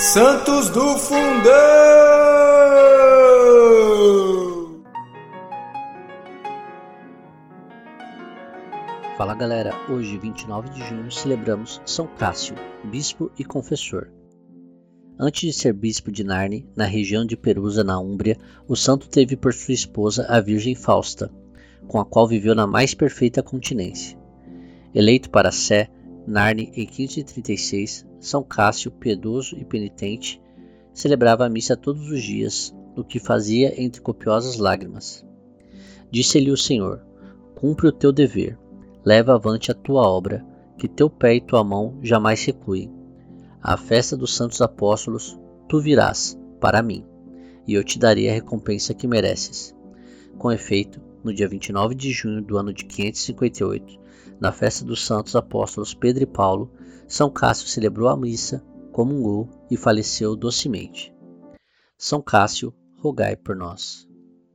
Santos do Fundão! Fala galera, hoje 29 de junho celebramos São Cássio, bispo e confessor. Antes de ser bispo de Narni, na região de Perusa, na Úmbria, o santo teve por sua esposa a Virgem Fausta, com a qual viveu na mais perfeita continência. Eleito para Sé, Narni em 1536, São Cássio, piedoso e penitente, celebrava a missa todos os dias, o que fazia entre copiosas lágrimas. Disse-lhe o Senhor: Cumpre o teu dever, leva avante a tua obra, que teu pé e tua mão jamais recuem. À festa dos santos apóstolos, tu virás, para mim, e eu te darei a recompensa que mereces. Com efeito, no dia 29 de junho do ano de 558, na festa dos santos apóstolos Pedro e Paulo, São Cássio celebrou a missa, comungou e faleceu docemente. São Cássio, rogai por nós.